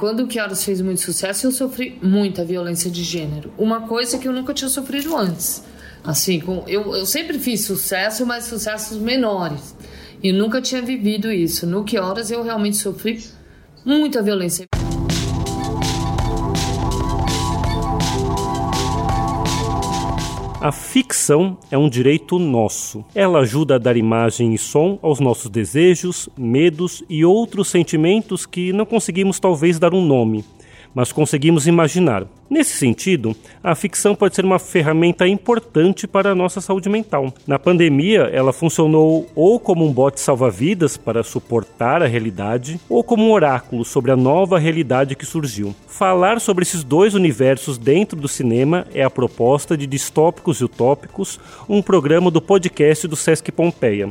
Quando o Horas fez muito sucesso, eu sofri muita violência de gênero. Uma coisa que eu nunca tinha sofrido antes. Assim, com, eu, eu sempre fiz sucesso, mas sucessos menores. E nunca tinha vivido isso. No Horas eu realmente sofri muita violência. A ficção é um direito nosso. Ela ajuda a dar imagem e som aos nossos desejos, medos e outros sentimentos que não conseguimos talvez dar um nome mas conseguimos imaginar. Nesse sentido, a ficção pode ser uma ferramenta importante para a nossa saúde mental. Na pandemia, ela funcionou ou como um bote salva-vidas para suportar a realidade, ou como um oráculo sobre a nova realidade que surgiu. Falar sobre esses dois universos dentro do cinema é a proposta de Distópicos e Utópicos, um programa do podcast do Sesc Pompeia.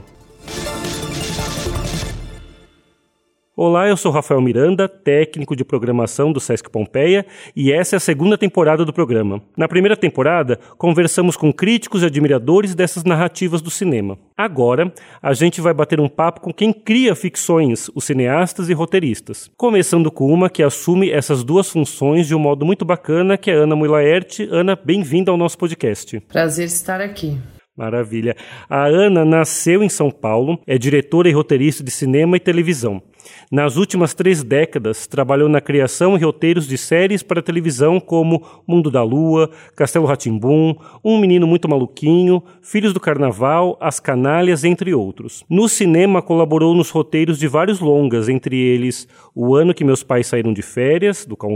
Olá, eu sou Rafael Miranda, técnico de programação do Sesc Pompeia, e essa é a segunda temporada do programa. Na primeira temporada, conversamos com críticos e admiradores dessas narrativas do cinema. Agora, a gente vai bater um papo com quem cria ficções, os cineastas e roteiristas. Começando com uma que assume essas duas funções de um modo muito bacana, que é a Ana Muilaert. Ana, bem-vinda ao nosso podcast. Prazer estar aqui. Maravilha. A Ana nasceu em São Paulo, é diretora e roteirista de cinema e televisão. Nas últimas três décadas, trabalhou na criação e roteiros de séries para televisão como Mundo da Lua, Castelo Ratimbum, Um Menino Muito Maluquinho, Filhos do Carnaval, As Canalhas, entre outros. No cinema, colaborou nos roteiros de vários longas, entre eles O Ano que Meus Pais Saíram de Férias, do Cal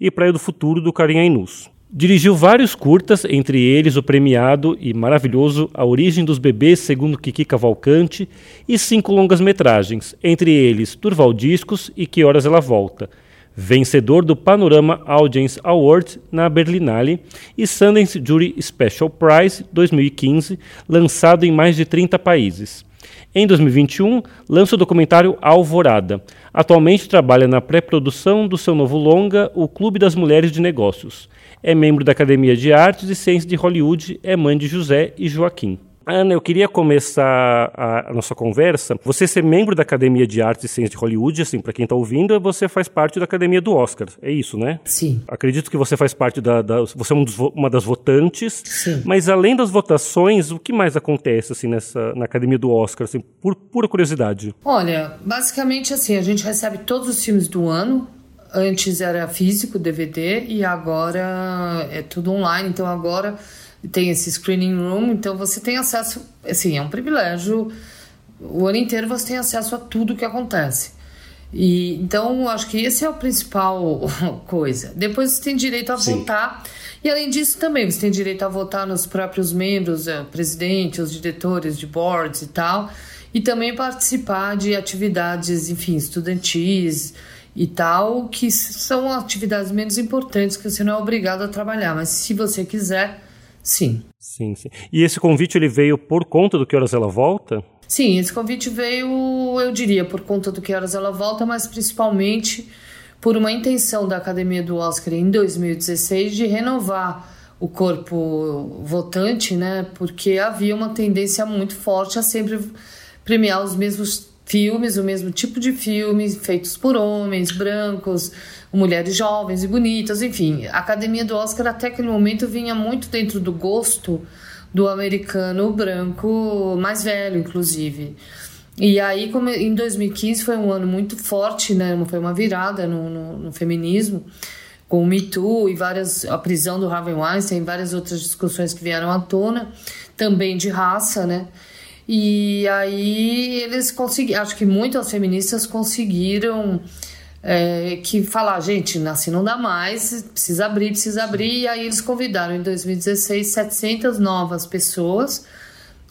e Praia do Futuro, do Carinhainus. Dirigiu vários curtas, entre eles o premiado e maravilhoso A Origem dos Bebês, segundo Kiki Cavalcante, e cinco longas-metragens, entre eles Turval Discos e Que Horas Ela Volta, vencedor do Panorama Audience Award na Berlinale e Sundance Jury Special Prize 2015, lançado em mais de 30 países. Em 2021, lança o documentário Alvorada. Atualmente trabalha na pré-produção do seu novo longa, O Clube das Mulheres de Negócios é membro da Academia de Artes e Ciências de Hollywood, é mãe de José e Joaquim. Ana, eu queria começar a, a, nossa conversa. Você ser membro da Academia de Artes e Ciências de Hollywood, assim, para quem está ouvindo, você faz parte da Academia do Oscar. É isso, né? Sim. Acredito que você faz parte da. da você é um dos, uma das votantes. Sim. Mas além das votações, o que mais acontece assim nessa na Academia do Oscar, assim, por pura curiosidade? Olha, basicamente assim, a gente recebe todos os filmes do ano Antes era físico, DVD, e agora é tudo online. Então agora tem esse screening room, então você tem acesso, assim, é um privilégio. O ano inteiro você tem acesso a tudo que acontece. E então acho que esse é o principal coisa. Depois você tem direito a Sim. votar. E além disso também você tem direito a votar nos próprios membros, é, presidente, os diretores de boards e tal, e também participar de atividades, enfim, estudantis, e tal, que são atividades menos importantes que você não é obrigado a trabalhar, mas se você quiser, sim. Sim, sim. E esse convite ele veio por conta do que horas ela volta? Sim, esse convite veio, eu diria, por conta do que horas ela volta, mas principalmente por uma intenção da Academia do Oscar em 2016 de renovar o corpo votante, né? Porque havia uma tendência muito forte a sempre premiar os mesmos filmes, o mesmo tipo de filmes feitos por homens brancos, mulheres jovens e bonitas, enfim. A Academia do Oscar até aquele momento vinha muito dentro do gosto do americano branco mais velho, inclusive. E aí, como em 2015 foi um ano muito forte, né? Foi uma virada no, no, no feminismo, com o Me Too e várias a prisão do Harvey Weinstein, várias outras discussões que vieram à tona, também de raça, né? E aí eles conseguiram, acho que muitas feministas conseguiram é, que falar, gente, nasci não dá mais, precisa abrir, precisa abrir. E aí eles convidaram em 2016 700 novas pessoas,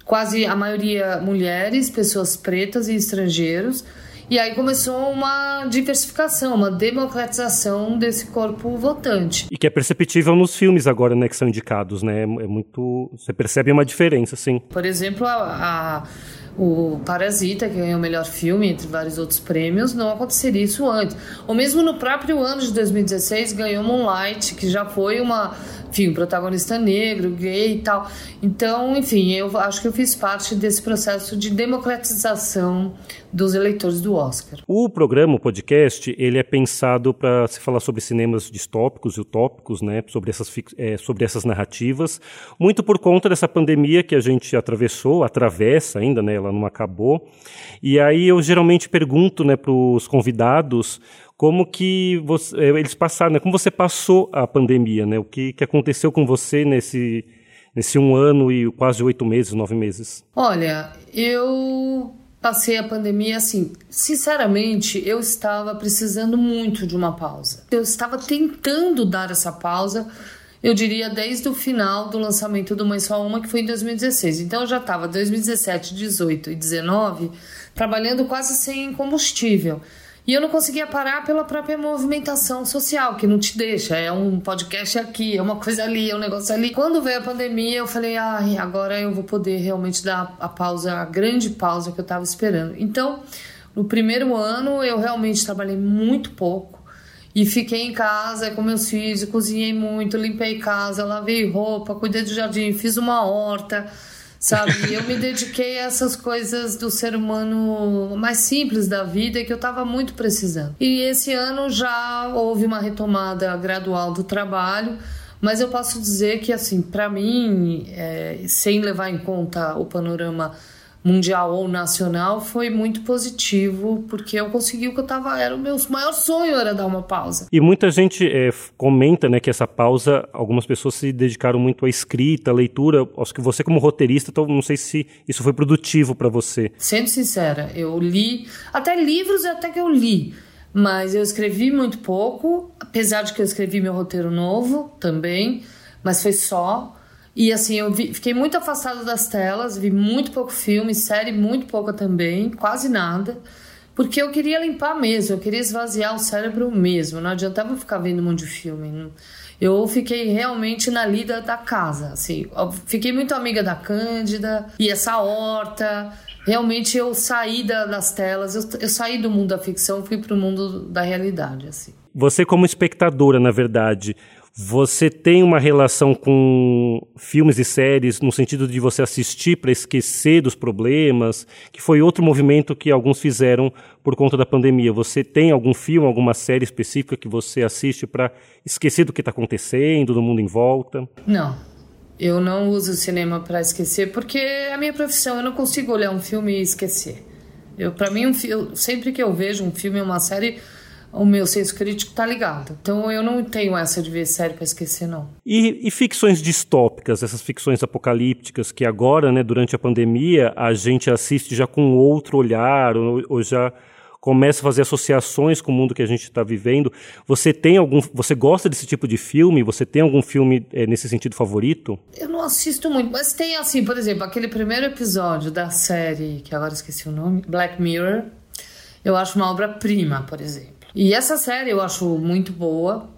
quase a maioria mulheres, pessoas pretas e estrangeiros e aí começou uma diversificação, uma democratização desse corpo votante. E que é perceptível nos filmes agora, né, que são indicados, né? É muito. Você percebe uma diferença, sim. Por exemplo, a, a o Parasita, que ganhou o melhor filme, entre vários outros prêmios, não aconteceria isso antes. Ou mesmo no próprio ano de 2016, ganhou Moonlight, que já foi uma enfim, o protagonista negro, gay e tal. Então, enfim, eu acho que eu fiz parte desse processo de democratização dos eleitores do Oscar. O programa, o podcast, ele é pensado para se falar sobre cinemas distópicos e utópicos, né, sobre essas, é, sobre essas narrativas, muito por conta dessa pandemia que a gente atravessou, atravessa ainda, né, ela não acabou. E aí eu geralmente pergunto, né, para os convidados como que você, é, eles passaram, né, como você passou a pandemia, né, o que, que aconteceu com você nesse nesse um ano e quase oito meses, nove meses? Olha, eu passei a pandemia assim, sinceramente, eu estava precisando muito de uma pausa. Eu estava tentando dar essa pausa, eu diria desde o final do lançamento do Mãe Só Uma, que foi em 2016. Então eu já estava 2017, 18 e 19 trabalhando quase sem combustível. E eu não conseguia parar pela própria movimentação social, que não te deixa. É um podcast aqui, é uma coisa ali, é um negócio ali. Quando veio a pandemia, eu falei, ai, ah, agora eu vou poder realmente dar a pausa, a grande pausa que eu estava esperando. Então, no primeiro ano, eu realmente trabalhei muito pouco. E fiquei em casa com meus filhos, cozinhei muito, limpei casa, lavei roupa, cuidei do jardim, fiz uma horta sabe? Eu me dediquei a essas coisas do ser humano mais simples da vida que eu estava muito precisando. E esse ano já houve uma retomada gradual do trabalho. Mas eu posso dizer que, assim, para mim, é, sem levar em conta o panorama mundial ou nacional foi muito positivo, porque eu consegui o que eu tava. Era o meu maior sonho era dar uma pausa. E muita gente é, comenta né, que essa pausa, algumas pessoas se dedicaram muito à escrita, à leitura. Acho que você, como roteirista, então, não sei se isso foi produtivo para você. Sendo sincera, eu li até livros até que eu li. Mas eu escrevi muito pouco, apesar de que eu escrevi meu roteiro novo também, mas foi só. E assim, eu vi, fiquei muito afastada das telas, vi muito pouco filme, série muito pouca também, quase nada. Porque eu queria limpar mesmo, eu queria esvaziar o cérebro mesmo. Não adiantava ficar vendo um monte de filme. Eu fiquei realmente na lida da casa, assim. fiquei muito amiga da Cândida e essa horta. Realmente eu saí da, das telas, eu, eu saí do mundo da ficção, fui para o mundo da realidade, assim. Você como espectadora, na verdade, você tem uma relação com filmes e séries no sentido de você assistir para esquecer dos problemas, que foi outro movimento que alguns fizeram por conta da pandemia. Você tem algum filme, alguma série específica que você assiste para esquecer do que está acontecendo, do mundo em volta? Não. Eu não uso o cinema para esquecer porque é a minha profissão. Eu não consigo olhar um filme e esquecer. Eu, para mim, um, sempre que eu vejo um filme ou uma série, o meu senso crítico tá ligado. Então eu não tenho essa de ver série para esquecer, não. E, e, ficções distópicas, essas ficções apocalípticas que agora, né, durante a pandemia, a gente assiste já com outro olhar, ou, ou já começa a fazer associações com o mundo que a gente está vivendo. Você tem algum, você gosta desse tipo de filme? Você tem algum filme é, nesse sentido favorito? Eu não assisto muito, mas tem assim, por exemplo, aquele primeiro episódio da série que agora esqueci o nome, Black Mirror. Eu acho uma obra-prima, por exemplo. E essa série eu acho muito boa.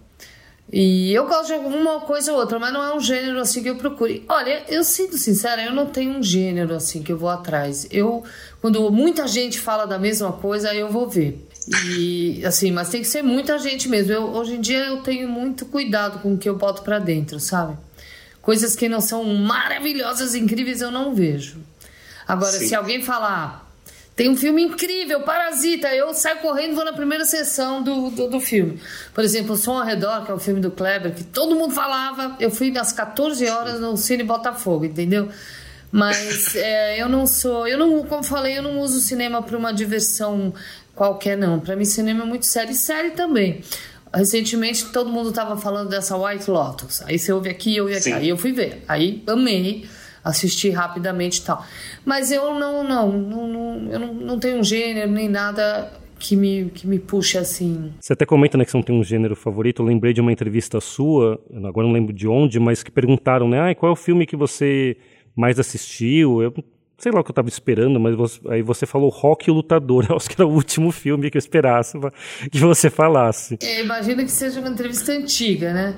E eu gosto de alguma coisa ou outra, mas não é um gênero assim que eu procure. Olha, eu sinto sincera, eu não tenho um gênero assim que eu vou atrás. Eu, quando muita gente fala da mesma coisa, eu vou ver. E assim, mas tem que ser muita gente mesmo. Eu, hoje em dia eu tenho muito cuidado com o que eu boto para dentro, sabe? Coisas que não são maravilhosas, incríveis, eu não vejo. Agora, Sim. se alguém falar, tem um filme incrível, Parasita. Eu saio correndo e vou na primeira sessão do, do, do, filme. Por exemplo, O Som ao Redor, que é o filme do Kleber, que todo mundo falava. Eu fui às 14 horas no Cine Botafogo, entendeu? Mas é, eu não sou. Eu não, como falei, eu não uso o cinema para uma diversão qualquer, não. Para mim, cinema é muito sério. E série também. Recentemente, todo mundo estava falando dessa White Lotus. Aí você ouve aqui, eu ouve aqui. Aí eu fui ver. Aí amei assistir rapidamente e tal. Mas eu não, não, não, não eu não, não tenho um gênero nem nada que me, que me puxe assim. Você até comenta né, que você não tem um gênero favorito. Eu lembrei de uma entrevista sua, agora não lembro de onde, mas que perguntaram, né? Ah, qual é o filme que você mais assistiu? Eu sei lá o que eu estava esperando, mas você, aí você falou Rock e o Lutador. Eu acho que era o último filme que eu esperasse que você falasse. É, imagina que seja uma entrevista antiga, né?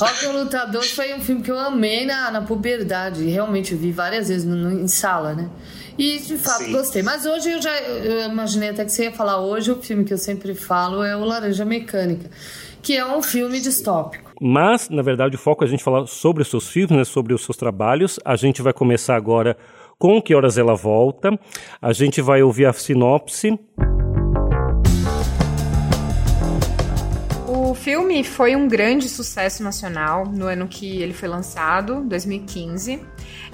Rock o Lutador foi um filme que eu amei na, na puberdade. Realmente, eu vi várias vezes no, no, em sala, né? E de fato Sim. gostei. Mas hoje eu já eu imaginei até que você ia falar hoje, o filme que eu sempre falo é o Laranja Mecânica, que é um filme distópico. Mas, na verdade, o foco é a gente falar sobre os seus filmes, né, sobre os seus trabalhos. A gente vai começar agora com Que Horas Ela Volta. A gente vai ouvir a sinopse. Filme foi um grande sucesso nacional no ano que ele foi lançado, 2015.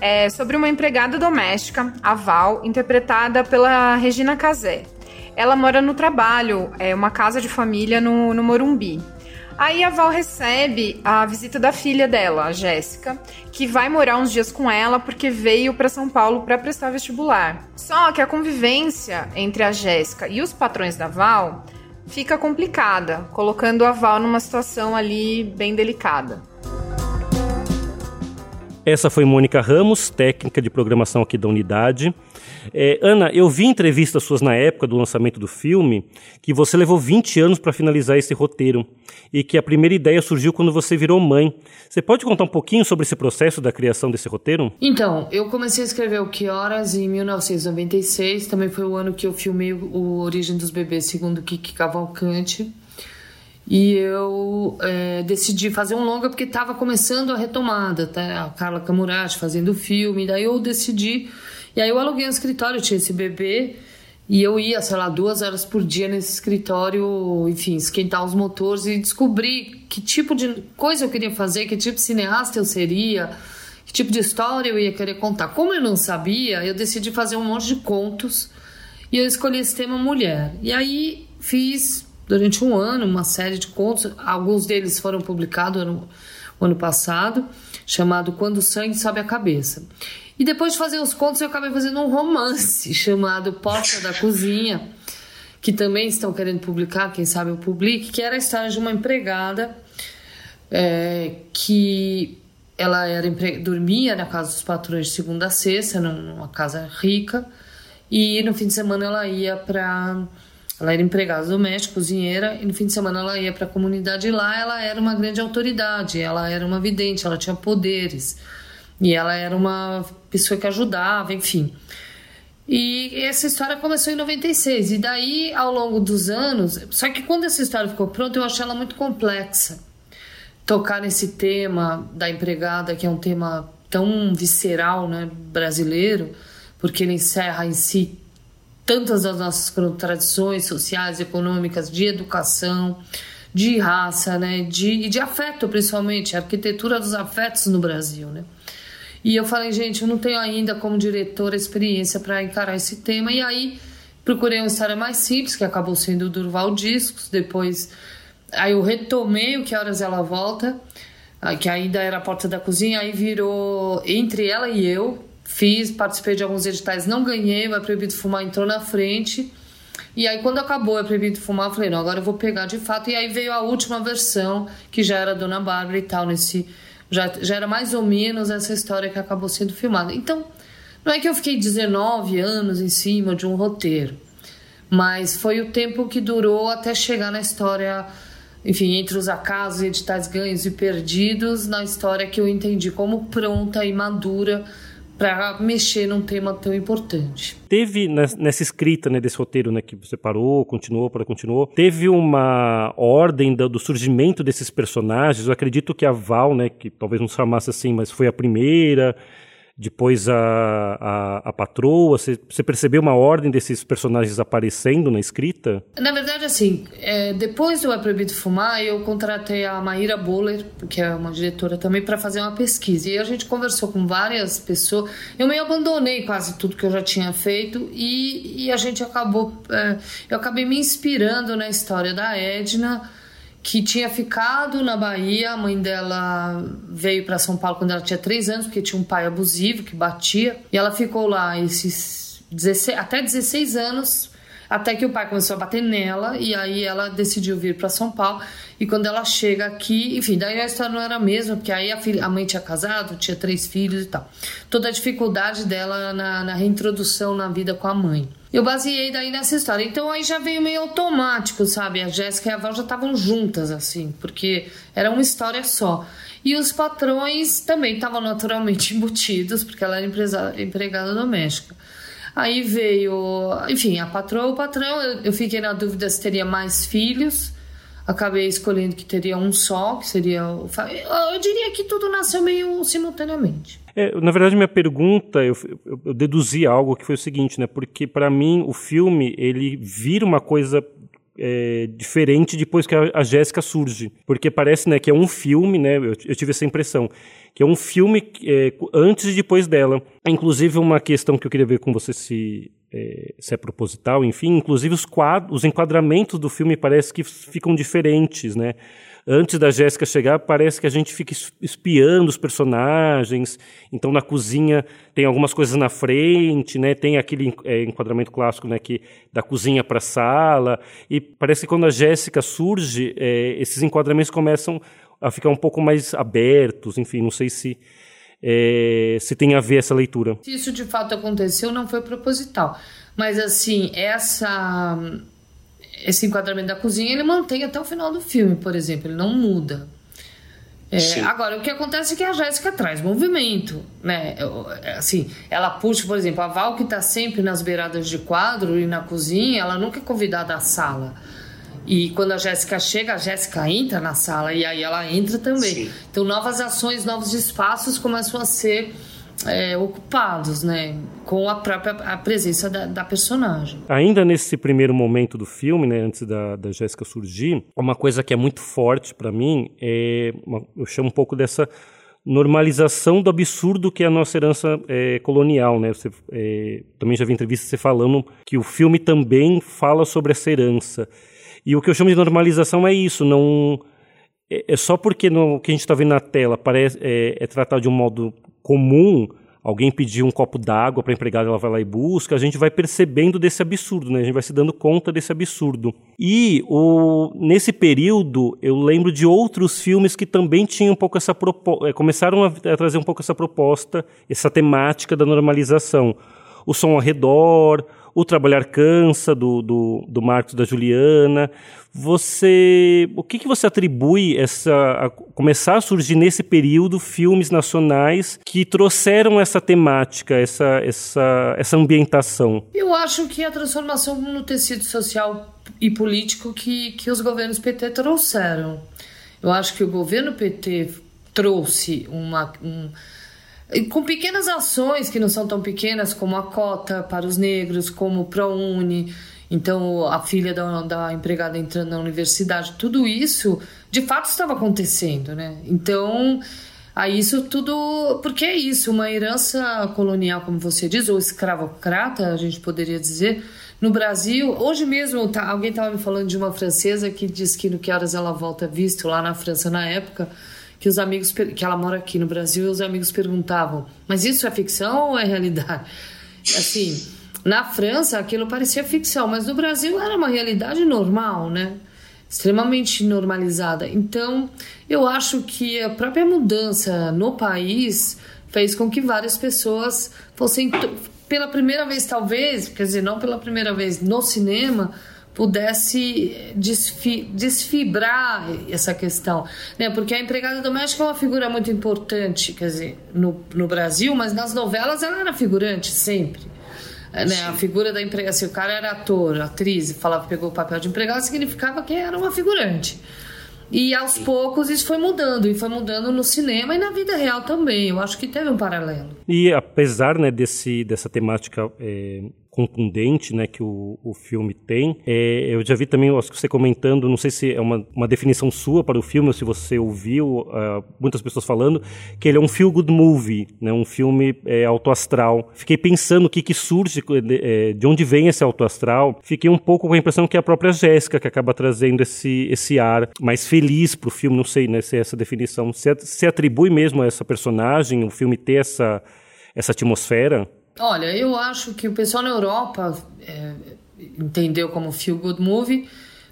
É sobre uma empregada doméstica, a Val, interpretada pela Regina Casé. Ela mora no trabalho, é uma casa de família no, no Morumbi. Aí a Val recebe a visita da filha dela, a Jéssica, que vai morar uns dias com ela porque veio para São Paulo para prestar vestibular. Só que a convivência entre a Jéssica e os patrões da Val fica complicada, colocando a Val numa situação ali bem delicada. Essa foi Mônica Ramos, técnica de programação aqui da unidade. É, Ana, eu vi entrevistas suas na época do lançamento do filme que você levou 20 anos para finalizar esse roteiro e que a primeira ideia surgiu quando você virou mãe. Você pode contar um pouquinho sobre esse processo da criação desse roteiro? Então, eu comecei a escrever O Que Horas em 1996, também foi o ano que eu filmei o Origem dos Bebês, segundo Kiki Cavalcante. E eu é, decidi fazer um longa porque estava começando a retomada, tá? a Carla Camurati fazendo filme, daí eu decidi. E aí eu aluguei um escritório, tinha esse bebê, e eu ia, sei lá, duas horas por dia nesse escritório, enfim, esquentar os motores e descobrir que tipo de coisa eu queria fazer, que tipo de cineasta eu seria, que tipo de história eu ia querer contar. Como eu não sabia, eu decidi fazer um monte de contos e eu escolhi esse tema mulher. E aí fiz durante um ano uma série de contos, alguns deles foram publicados no ano passado, chamado Quando o Sangue Sobe a Cabeça. E depois de fazer os contos, eu acabei fazendo um romance chamado Porta da Cozinha, que também estão querendo publicar, quem sabe eu publique, que era a história de uma empregada é, que ela era dormia na casa dos patrões de segunda a sexta, numa casa rica, e no fim de semana ela ia para ela era empregada doméstica, cozinheira, e no fim de semana ela ia para a comunidade e lá ela era uma grande autoridade, ela era uma vidente, ela tinha poderes. E ela era uma pessoa que ajudava, enfim. E essa história começou em 96. E daí, ao longo dos anos. Só que quando essa história ficou pronta, eu achei ela muito complexa. Tocar nesse tema da empregada, que é um tema tão visceral, né, brasileiro, porque ele encerra em si tantas das nossas tradições sociais, econômicas, de educação, de raça, né, de, de afeto, principalmente, a arquitetura dos afetos no Brasil, né. E eu falei, gente, eu não tenho ainda como diretora experiência para encarar esse tema, e aí procurei uma história mais simples, que acabou sendo o Durval Discos, depois aí eu retomei o Que Horas Ela Volta, que ainda era a porta da cozinha, aí virou Entre Ela e Eu, Fiz, participei de alguns editais, não ganhei, mas Proibido Fumar entrou na frente. E aí, quando acabou É Proibido Fumar, eu falei, não, agora eu vou pegar de fato. E aí veio a última versão, que já era Dona Bárbara e tal, nesse. Já, já era mais ou menos essa história que acabou sendo filmada. Então, não é que eu fiquei 19 anos em cima de um roteiro, mas foi o tempo que durou até chegar na história, enfim, entre os acasos, editais ganhos e perdidos, na história que eu entendi como pronta e madura para mexer num tema tão importante. Teve nessa escrita né, desse roteiro né, que você parou, continuou, para continuou, teve uma ordem do, do, surgimento desses personagens. Eu acredito que a Val, né, que talvez não se chamasse assim, mas foi a primeira depois a, a, a patroa, você, você, percebeu uma ordem desses personagens aparecendo na escrita? Na verdade, assim, é, depois do É Proibido Fumar, eu contratei a Maíra Boller, que é uma diretora também, para fazer uma pesquisa. E a gente conversou com várias pessoas. Eu meio abandonei quase tudo que eu já tinha feito e, e a gente acabou. É, eu acabei me inspirando na história da Edna que tinha ficado na Bahia. A mãe dela veio para São Paulo quando ela tinha três anos, porque tinha um pai abusivo que batia. E ela ficou lá esses 16, até 16 anos, até que o pai começou a bater nela. E aí ela decidiu vir para São Paulo. E quando ela chega aqui, enfim, daí a história não era a mesma, porque aí a, filha, a mãe tinha casado, tinha três filhos e tal. Toda a dificuldade dela na, na reintrodução na vida com a mãe. Eu baseei daí nessa história. Então aí já veio meio automático, sabe? A Jéssica e a Val já estavam juntas, assim, porque era uma história só. E os patrões também estavam naturalmente embutidos, porque ela era empresa, empregada doméstica. Aí veio, enfim, a patroa, o patrão, eu, eu fiquei na dúvida se teria mais filhos. acabei escolhendo que teria um só, que seria o. Eu diria que tudo nasceu meio simultaneamente. É, na verdade, minha pergunta, eu, eu, eu, deduzi algo que foi o seguinte, né? Porque para mim o filme ele vira uma coisa é, diferente depois que a, a Jéssica surge, porque parece, né, que é um filme, né? Eu, eu tive essa impressão que é um filme é, antes e depois dela. Inclusive uma questão que eu queria ver com você se é, se é proposital, enfim, inclusive os quadros, os enquadramentos do filme parece que ficam diferentes, né? Antes da Jéssica chegar, parece que a gente fica espiando os personagens. Então, na cozinha tem algumas coisas na frente, né? Tem aquele é, enquadramento clássico, né? Que da cozinha para a sala. E parece que quando a Jéssica surge, é, esses enquadramentos começam a ficar um pouco mais abertos. Enfim, não sei se é, se tem a ver essa leitura. Se isso de fato aconteceu, não foi proposital. Mas assim, essa esse enquadramento da cozinha ele mantém até o final do filme, por exemplo, ele não muda. É, agora, o que acontece é que a Jéssica traz movimento, né? É, assim, ela puxa, por exemplo, a Val que está sempre nas beiradas de quadro e na cozinha, ela nunca é convidada à sala. E quando a Jéssica chega, a Jéssica entra na sala e aí ela entra também. Sim. Então, novas ações, novos espaços começam a ser é, ocupados, né, com a própria a presença da, da, personagem. Ainda nesse primeiro momento do filme, né, antes da, da Jéssica surgir, uma coisa que é muito forte para mim é, uma, eu chamo um pouco dessa normalização do absurdo que é a nossa herança é, colonial, né? Você, é, também já vi entrevistas você falando que o filme também fala sobre essa herança. E o que eu chamo de normalização é isso, não é, é só porque o que a gente está vendo na tela parece é, é tratado de um modo comum, alguém pedir um copo d'água para a empregada, ela vai lá e busca, a gente vai percebendo desse absurdo, né? A gente vai se dando conta desse absurdo. E o, nesse período, eu lembro de outros filmes que também tinham um pouco essa proposta, é, começaram a, a, trazer um pouco essa proposta, essa temática da normalização. O som ao redor, o Trabalhar Cansa, do, do, do Marcos da Juliana. Você, o que, que você atribui essa, a começar a surgir nesse período filmes nacionais que trouxeram essa temática, essa, essa, essa ambientação? Eu acho que a transformação no tecido social e político que, que os governos PT trouxeram. Eu acho que o governo PT trouxe uma, um, com pequenas ações que não são tão pequenas, como a cota para os negros, como o ProUni, então a filha da, da empregada entrando na universidade, tudo isso de fato estava acontecendo, né? Então, aí isso tudo. Porque é isso, uma herança colonial, como você diz, ou escravocrata, a gente poderia dizer. No Brasil, hoje mesmo, tá, alguém estava me falando de uma francesa que diz que no Que Horas Ela Volta visto lá na França na época, que os amigos que ela mora aqui no Brasil, os amigos perguntavam: "Mas isso é ficção ou é realidade?" Assim, na França aquilo parecia ficção, mas no Brasil era uma realidade normal, né? Extremamente normalizada. Então, eu acho que a própria mudança no país fez com que várias pessoas fossem pela primeira vez talvez, quer dizer, não pela primeira vez no cinema, pudesse desfi desfibrar essa questão, né? Porque a empregada doméstica é uma figura muito importante, quer dizer, no, no Brasil, mas nas novelas ela era figurante sempre. Né? A figura da empregada, se o cara era ator, atriz, falava pegou o papel de empregada, significava que era uma figurante. E aos poucos isso foi mudando, e foi mudando no cinema e na vida real também. Eu acho que teve um paralelo. E apesar né, desse, dessa temática é, contundente né, que o, o filme tem. É, eu já vi também acho que você comentando, não sei se é uma, uma definição sua para o filme ou se você ouviu uh, muitas pessoas falando, que ele é um feel good movie, né, um filme é, autoastral. Fiquei pensando o que, que surge, de, é, de onde vem esse autoastral. Fiquei um pouco com a impressão que é a própria Jéssica que acaba trazendo esse, esse ar mais feliz para o filme, não sei né, se é essa definição. Se, se atribui mesmo a essa personagem, o filme ter essa, essa atmosfera? Olha, eu acho que o pessoal na Europa é, entendeu como feel good movie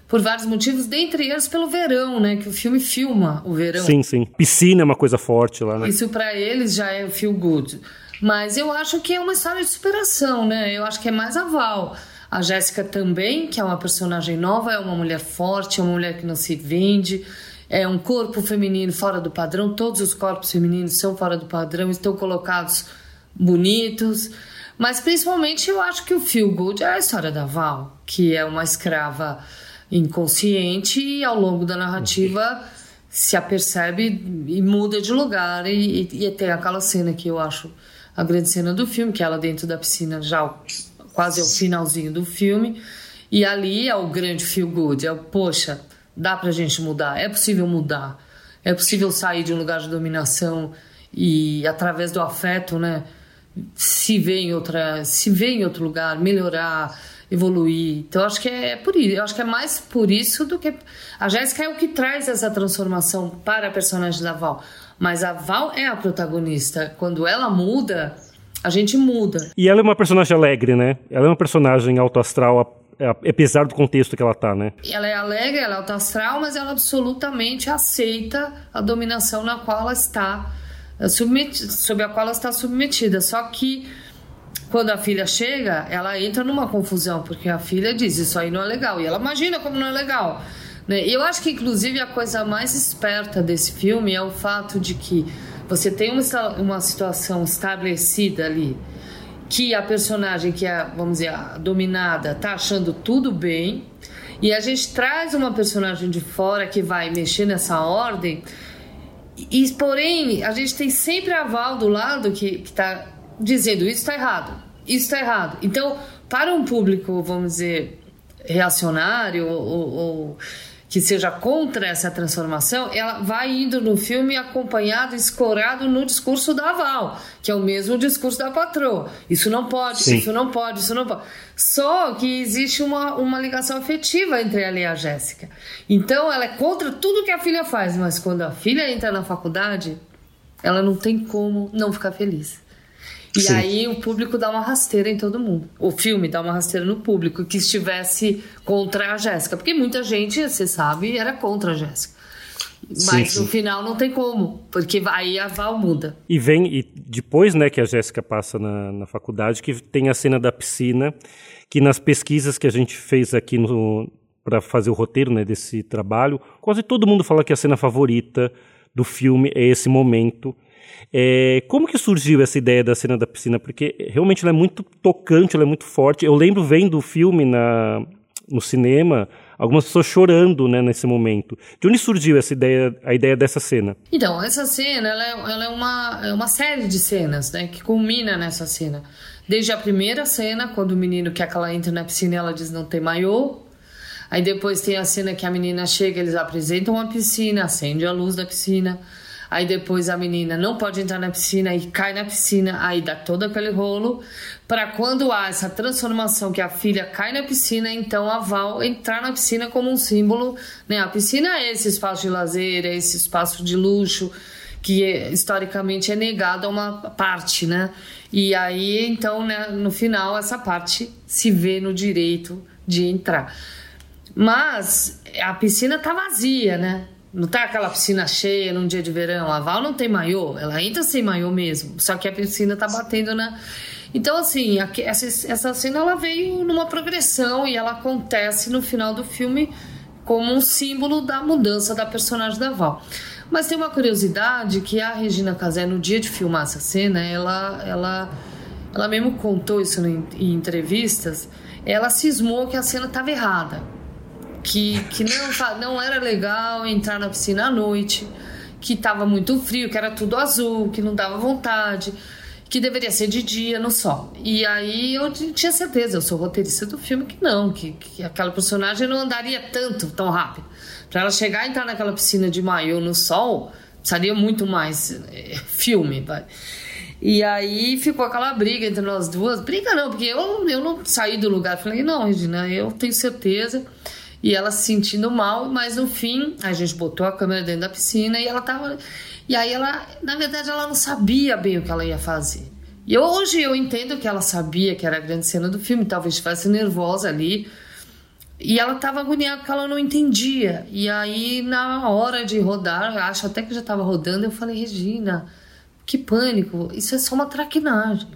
por vários motivos, dentre eles pelo verão, né? Que o filme filma o verão. Sim, sim. Piscina é uma coisa forte lá, né? Isso para eles já é feel good. Mas eu acho que é uma história de superação, né? Eu acho que é mais aval. A Jéssica também, que é uma personagem nova, é uma mulher forte, é uma mulher que não se vende, é um corpo feminino fora do padrão. Todos os corpos femininos são fora do padrão, estão colocados bonitos. Mas principalmente eu acho que o Feel Good é a história da Val, que é uma escrava inconsciente e ao longo da narrativa se apercebe e muda de lugar e, e, e tem aquela cena que eu acho a grande cena do filme, que é ela dentro da piscina já quase ao finalzinho do filme e ali é o grande feel good, é o poxa, dá pra gente mudar, é possível mudar, é possível sair de um lugar de dominação e através do afeto, né, se ver em outra, se ver em outro lugar, melhorar, evoluir. Então acho que é por isso, eu acho que é mais por isso do que a Jéssica é o que traz essa transformação para a personagem da Val. Mas a Val é a protagonista. Quando ela muda, a gente muda. E ela é uma personagem alegre, né? Ela é uma personagem alto astral apesar do contexto que ela tá, né? Ela é alegre, ela é alto astral, mas ela absolutamente aceita a dominação na qual ela está sob a qual ela está submetida. Só que quando a filha chega, ela entra numa confusão, porque a filha diz: Isso aí não é legal. E ela imagina como não é legal. Né? Eu acho que, inclusive, a coisa mais esperta desse filme é o fato de que você tem uma, uma situação estabelecida ali, que a personagem que é, vamos dizer, a dominada tá achando tudo bem, e a gente traz uma personagem de fora que vai mexer nessa ordem, e porém a gente tem sempre a Val do lado que está dizendo isso está errado, isso está errado. Então, para um público, vamos dizer, reacionário ou, ou que seja contra essa transformação, ela vai indo no filme acompanhado, escorado no discurso da Val, que é o mesmo discurso da patroa. Isso não pode, Sim. isso não pode, isso não pode. Só que existe uma, uma ligação afetiva entre ela e a Jéssica. Então ela é contra tudo que a filha faz, mas quando a filha entra na faculdade, ela não tem como não ficar feliz. E Sim. aí o público dá uma rasteira em todo mundo. O filme dá uma rasteira no público que estivesse contra a Jéssica. Porque muita gente, você sabe, era contra a Jéssica. Mas sim, no final não tem como, porque aí a Val muda. E vem, e depois né, que a Jéssica passa na, na faculdade, que tem a cena da piscina, que nas pesquisas que a gente fez aqui para fazer o roteiro né, desse trabalho, quase todo mundo fala que a cena favorita do filme é esse momento é, como que surgiu essa ideia da cena da piscina? Porque realmente ela é muito tocante, ela é muito forte. Eu lembro vendo o filme na, no cinema, algumas pessoas chorando né, nesse momento. De onde surgiu essa ideia, a ideia dessa cena? Então, essa cena ela é, ela é, uma, é uma série de cenas né, que culmina nessa cena. Desde a primeira cena, quando o menino quer que ela entre na piscina ela diz não tem maiô. Aí depois tem a cena que a menina chega, eles apresentam a piscina, acende a luz da piscina. Aí depois a menina não pode entrar na piscina e cai na piscina, aí dá todo aquele rolo. Para quando há essa transformação que a filha cai na piscina, então a Val entrar na piscina como um símbolo. Né? A piscina é esse espaço de lazer, é esse espaço de luxo que historicamente é negado a uma parte, né? E aí, então, né, no final, essa parte se vê no direito de entrar. Mas a piscina tá vazia, né? Não tá aquela piscina cheia num dia de verão. A Val não tem maiô, ela entra sem maiô mesmo. Só que a piscina tá batendo na. Então, assim, essa, essa cena ela veio numa progressão e ela acontece no final do filme como um símbolo da mudança da personagem da Val. Mas tem uma curiosidade que a Regina Casé, no dia de filmar essa cena, ela, ela, ela mesmo contou isso em, em entrevistas, ela cismou que a cena estava errada que, que não, não era legal entrar na piscina à noite, que estava muito frio, que era tudo azul, que não dava vontade, que deveria ser de dia no sol. E aí eu tinha certeza, eu sou roteirista do filme, que não, que, que aquela personagem não andaria tanto, tão rápido. Para ela chegar e entrar naquela piscina de maiô no sol, precisaria muito mais é, filme, vai. E aí ficou aquela briga entre nós duas. Briga não, porque eu, eu não saí do lugar. Falei, não, Regina, eu tenho certeza e ela se sentindo mal, mas no fim a gente botou a câmera dentro da piscina e ela tava. E aí ela, na verdade, ela não sabia bem o que ela ia fazer. E hoje eu entendo que ela sabia que era a grande cena do filme, talvez estivesse nervosa ali. E ela estava agoniada porque ela não entendia. E aí, na hora de rodar, acho até que já estava rodando, eu falei, Regina, que pânico, isso é só uma traquinagem.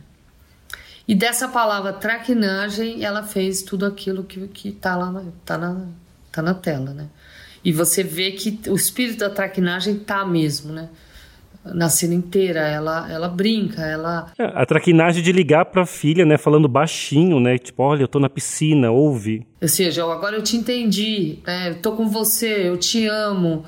E dessa palavra traquinagem, ela fez tudo aquilo que, que tá lá na, tá na, tá na tela, né? E você vê que o espírito da traquinagem tá mesmo, né? na cena inteira. Ela, ela brinca, ela. É, a traquinagem de ligar pra filha, né? Falando baixinho, né? Tipo, olha, eu tô na piscina, ouve. Ou seja, agora eu te entendi, né? Eu tô com você, eu te amo.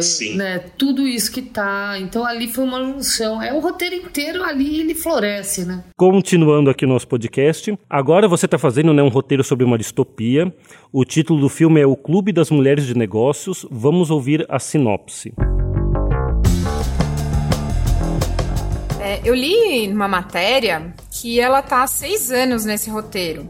Sim. Né, tudo isso que tá. Então ali foi uma junção. É o roteiro inteiro ali, ele floresce, né? Continuando aqui o nosso podcast. Agora você está fazendo né, um roteiro sobre uma distopia. O título do filme é O Clube das Mulheres de Negócios. Vamos ouvir a sinopse. É, eu li numa matéria que ela tá há seis anos nesse roteiro.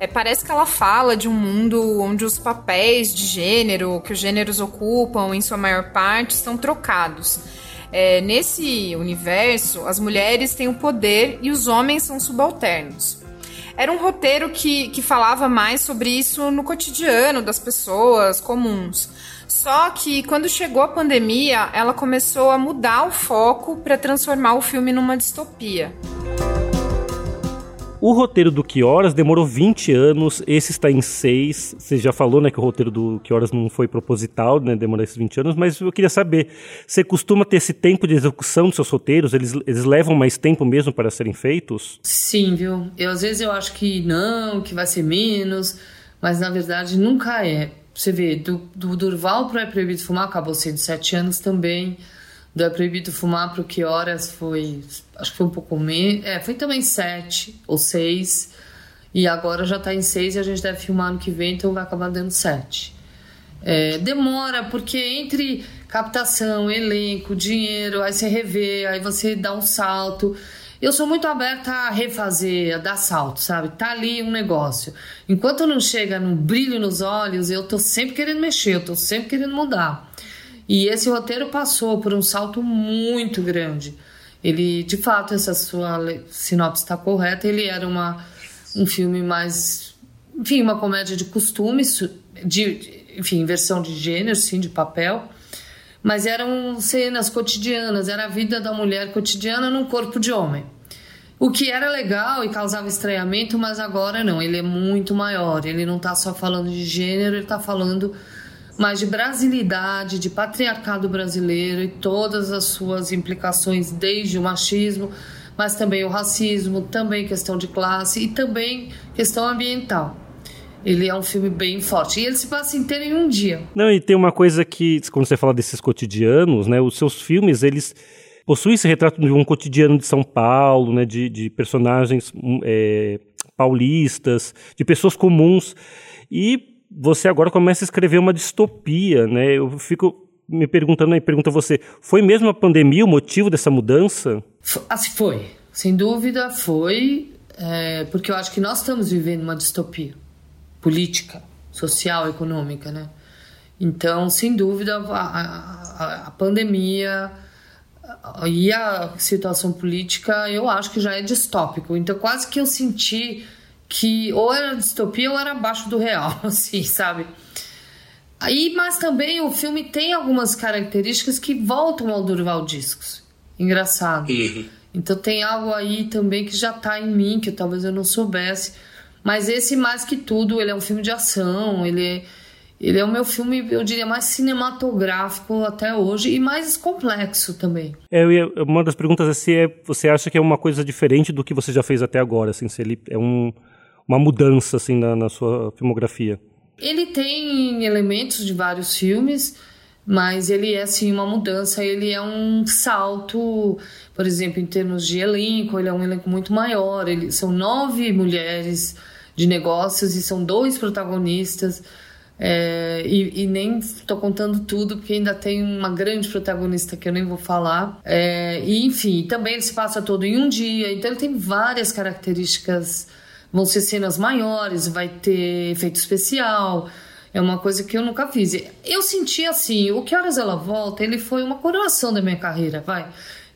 É, parece que ela fala de um mundo onde os papéis de gênero que os gêneros ocupam, em sua maior parte, são trocados. É, nesse universo, as mulheres têm o poder e os homens são subalternos. Era um roteiro que, que falava mais sobre isso no cotidiano das pessoas comuns. Só que quando chegou a pandemia, ela começou a mudar o foco para transformar o filme numa distopia. O roteiro do Que Horas demorou 20 anos, esse está em 6. Você já falou, né, que o roteiro do Que Horas não foi proposital, né, demorar esses 20 anos, mas eu queria saber, você costuma ter esse tempo de execução dos seus roteiros? Eles, eles levam mais tempo mesmo para serem feitos? Sim, viu? Eu, às vezes eu acho que não, que vai ser menos, mas na verdade nunca é. Você vê, do, do Durval para É Proibido Fumar acabou sendo 7 anos também do É Proibido Fumar para o Que Horas foi, acho que foi um pouco menos, é, foi também sete ou seis, e agora já está em seis e a gente deve filmar no que vem, então vai acabar dando sete. É, demora, porque entre captação, elenco, dinheiro, aí você revê, aí você dá um salto. Eu sou muito aberta a refazer, a dar salto, sabe? Tá ali um negócio. Enquanto não chega num brilho nos olhos, eu tô sempre querendo mexer, eu tô sempre querendo mudar. E esse roteiro passou por um salto muito grande. Ele, de fato, essa sua sinopse está correta. Ele era uma, um filme mais, enfim, uma comédia de costumes, de, enfim, versão de gênero, sim, de papel. Mas eram cenas cotidianas, era a vida da mulher cotidiana num corpo de homem. O que era legal e causava estranhamento, mas agora não, ele é muito maior. Ele não está só falando de gênero, ele está falando mas de brasilidade, de patriarcado brasileiro e todas as suas implicações, desde o machismo, mas também o racismo, também questão de classe e também questão ambiental. Ele é um filme bem forte. E ele se passa inteiro em um dia. Não, e tem uma coisa que, quando você fala desses cotidianos, né, os seus filmes, eles possuem esse retrato de um cotidiano de São Paulo, né, de, de personagens é, paulistas, de pessoas comuns. E você agora começa a escrever uma distopia, né? Eu fico me perguntando aí, pergunta a você, foi mesmo a pandemia o motivo dessa mudança? Assim foi, sem dúvida foi, é, porque eu acho que nós estamos vivendo uma distopia política, social, econômica, né? Então, sem dúvida, a, a, a pandemia e a situação política, eu acho que já é distópico. Então, quase que eu senti que ou era distopia ou era abaixo do real, assim, sabe? Aí, mas também o filme tem algumas características que voltam ao Durval Discos. Engraçado. Uhum. Então tem algo aí também que já tá em mim, que talvez eu não soubesse. Mas esse, mais que tudo, ele é um filme de ação, ele é, ele é o meu filme, eu diria, mais cinematográfico até hoje e mais complexo também. É, ia, uma das perguntas é se é, você acha que é uma coisa diferente do que você já fez até agora, assim, se ele é um uma mudança assim na, na sua filmografia? Ele tem elementos de vários filmes, mas ele é assim uma mudança, ele é um salto, por exemplo, em termos de elenco, ele é um elenco muito maior, ele, são nove mulheres de negócios e são dois protagonistas. É, e, e, nem estou contando tudo, porque ainda tem uma grande protagonista que eu nem vou falar. É, e enfim, também ele se passa todo em um dia, então ele tem várias características Vão ser cenas maiores, vai ter efeito especial. É uma coisa que eu nunca fiz. Eu senti assim, o Que Horas Ela Volta, ele foi uma coroação da minha carreira, vai.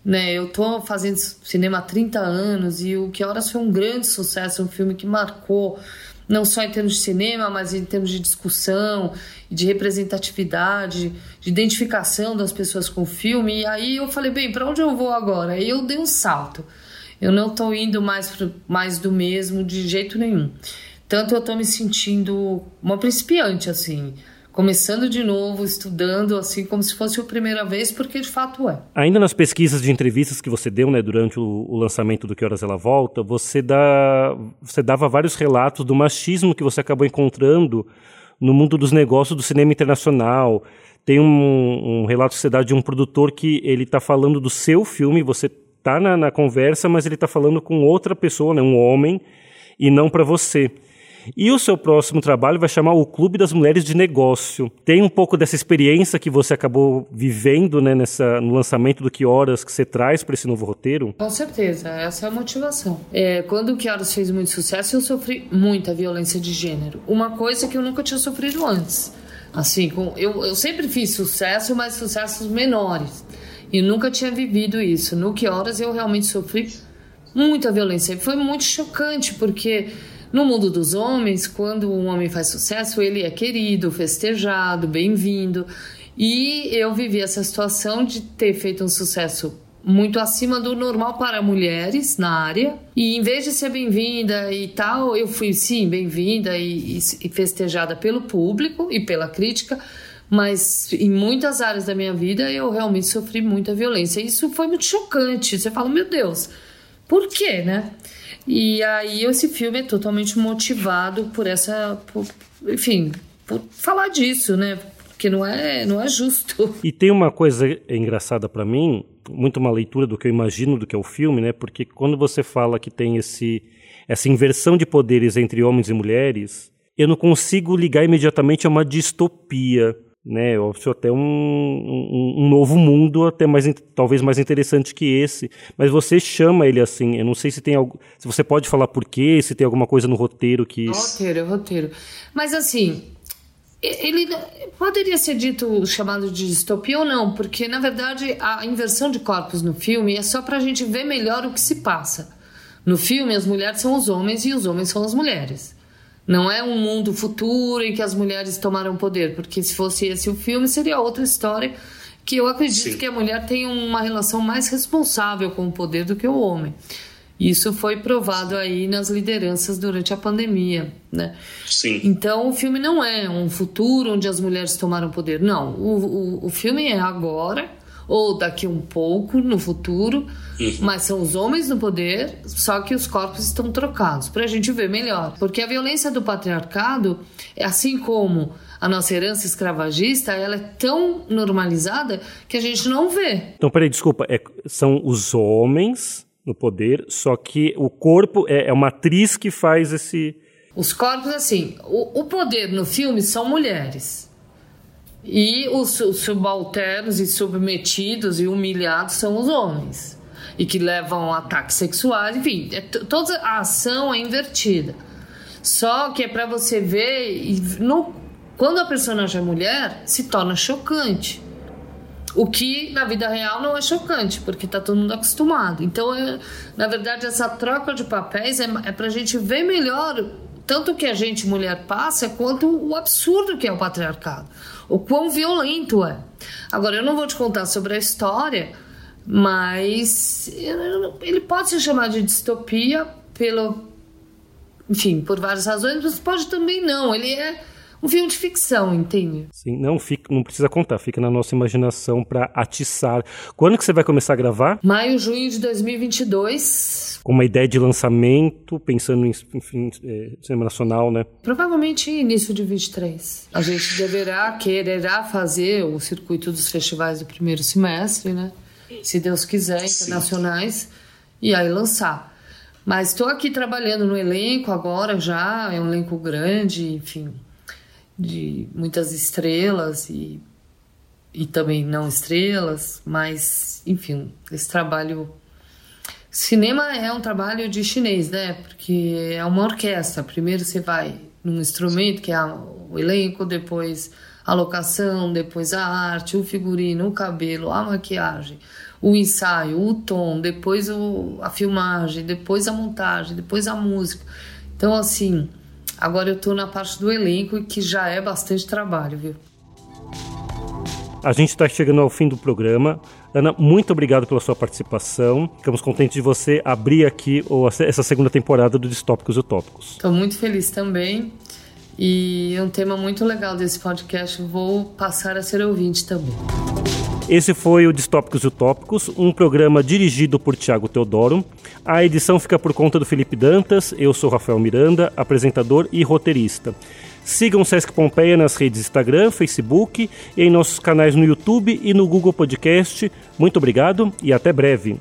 Né, eu tô fazendo cinema há 30 anos e o Que Horas foi um grande sucesso, um filme que marcou não só em termos de cinema, mas em termos de discussão, de representatividade, de identificação das pessoas com o filme. E aí eu falei, bem, para onde eu vou agora? E eu dei um salto. Eu não estou indo mais, pro, mais do mesmo de jeito nenhum. Tanto eu estou me sentindo uma principiante, assim, começando de novo, estudando, assim como se fosse a primeira vez, porque de fato é. Ainda nas pesquisas de entrevistas que você deu, né, durante o, o lançamento do Que Horas Ela Volta, você, dá, você dava vários relatos do machismo que você acabou encontrando no mundo dos negócios do cinema internacional. Tem um, um relato que você dá de um produtor que ele está falando do seu filme, você está na, na, conversa, mas ele está falando com outra pessoa, né, um homem, e não para você. E o seu próximo trabalho vai chamar o Clube das Mulheres de Negócio. Tem um pouco dessa experiência que você acabou vivendo né, nessa, no lançamento do Que Horas que você traz para esse novo roteiro? Com certeza, essa é a motivação. É, quando o Que Horas fez muito sucesso, eu sofri muita violência de gênero. Uma coisa que eu nunca tinha sofrido antes. Assim, com, eu, eu sempre fiz sucesso, mas sucessos menores. E nunca tinha vivido isso. No Que Horas eu realmente sofri muita violência. E foi muito chocante, porque no mundo dos homens, quando um homem faz sucesso, ele é querido, festejado, bem-vindo. E eu vivi essa situação de ter feito um sucesso muito acima do normal para mulheres na área. E em vez de ser bem-vinda e tal, eu fui sim bem-vinda e, e, festejada pelo público e pela crítica. Mas em muitas áreas da minha vida eu realmente sofri muita violência. Isso foi muito chocante. Você fala, meu Deus, por quê, né? E aí esse filme é totalmente motivado por essa, por, enfim, por falar disso, né? Porque não é, não é justo. E tem uma coisa engraçada para mim, muito uma leitura do que eu imagino do que é o filme, né? Porque quando você fala que tem esse essa inversão de poderes entre homens e mulheres, eu não consigo ligar imediatamente a uma distopia né? Óbvio, até um, um, um, novo mundo, até mais talvez mais interessante que esse. Mas você chama ele assim. Eu não sei se tem algo. Se você pode falar por quê, se tem alguma coisa no roteiro que. Roteiro, roteiro. Mas assim. Ele poderia ser dito chamado de distopia ou não, porque na verdade a inversão de corpos no filme é só para a gente ver melhor o que se passa. No filme, as mulheres são os homens e os homens são as mulheres. Não é um mundo futuro em que as mulheres tomaram poder, porque se fosse esse o filme, seria outra história. Que eu acredito Sim. que a mulher tem uma relação mais responsável com o poder do que o homem. Isso foi provado aí nas lideranças durante a pandemia, né? Sim. Então o filme não é um futuro onde as mulheres tomaram poder, não. O, o, o filme é agora ou daqui um pouco no futuro, uhum. mas são os homens no poder, só que os corpos estão trocados, para a gente ver melhor. Porque a violência do patriarcado, é assim como a nossa herança escravagista, ela é tão normalizada que a gente não vê. Então, peraí, desculpa, é, são os homens no poder, só que o corpo é, é uma atriz que faz esse. Os corpos, assim, o, o poder no filme são mulheres. E os, os subalternos e submetidos e humilhados são os homens. E que levam ataques sexuais, enfim, é toda a ação é invertida. Só que é para você ver, no, quando a personagem é mulher, se torna chocante. O que na vida real não é chocante, porque tá todo mundo acostumado. Então, é, na verdade, essa troca de papéis é, é pra gente ver melhor tanto que a gente, mulher, passa, quanto o absurdo que é o patriarcado o quão violento é. Agora, eu não vou te contar sobre a história, mas ele pode ser chamado de distopia pelo. Enfim, por várias razões, mas pode também não. Ele é um filme de ficção, entende? Sim, não fica, não precisa contar, fica na nossa imaginação para atiçar. Quando que você vai começar a gravar? Maio, junho de 2022. Com uma ideia de lançamento, pensando em, enfim, é, cinema nacional, né? Provavelmente início de 23. A gente deverá, quererá fazer o circuito dos festivais do primeiro semestre, né? Se Deus quiser, internacionais, Sim. e aí lançar. Mas estou aqui trabalhando no elenco agora já, é um elenco grande, enfim de muitas estrelas e, e também não estrelas, mas enfim, esse trabalho. Cinema é um trabalho de chinês, né? Porque é uma orquestra. Primeiro você vai num instrumento, que é o elenco, depois a locação, depois a arte, o figurino, o cabelo, a maquiagem, o ensaio, o tom, depois o, a filmagem, depois a montagem, depois a música. Então, assim, Agora eu estou na parte do elenco que já é bastante trabalho, viu? A gente está chegando ao fim do programa. Ana, muito obrigado pela sua participação. Ficamos contentes de você abrir aqui essa segunda temporada do Distópicos Utópicos. Estou muito feliz também. E é um tema muito legal desse podcast. Vou passar a ser ouvinte também. Esse foi o Distópicos e Utópicos, um programa dirigido por Tiago Teodoro. A edição fica por conta do Felipe Dantas, eu sou Rafael Miranda, apresentador e roteirista. Sigam Sesc Pompeia nas redes Instagram, Facebook e em nossos canais no YouTube e no Google Podcast. Muito obrigado e até breve.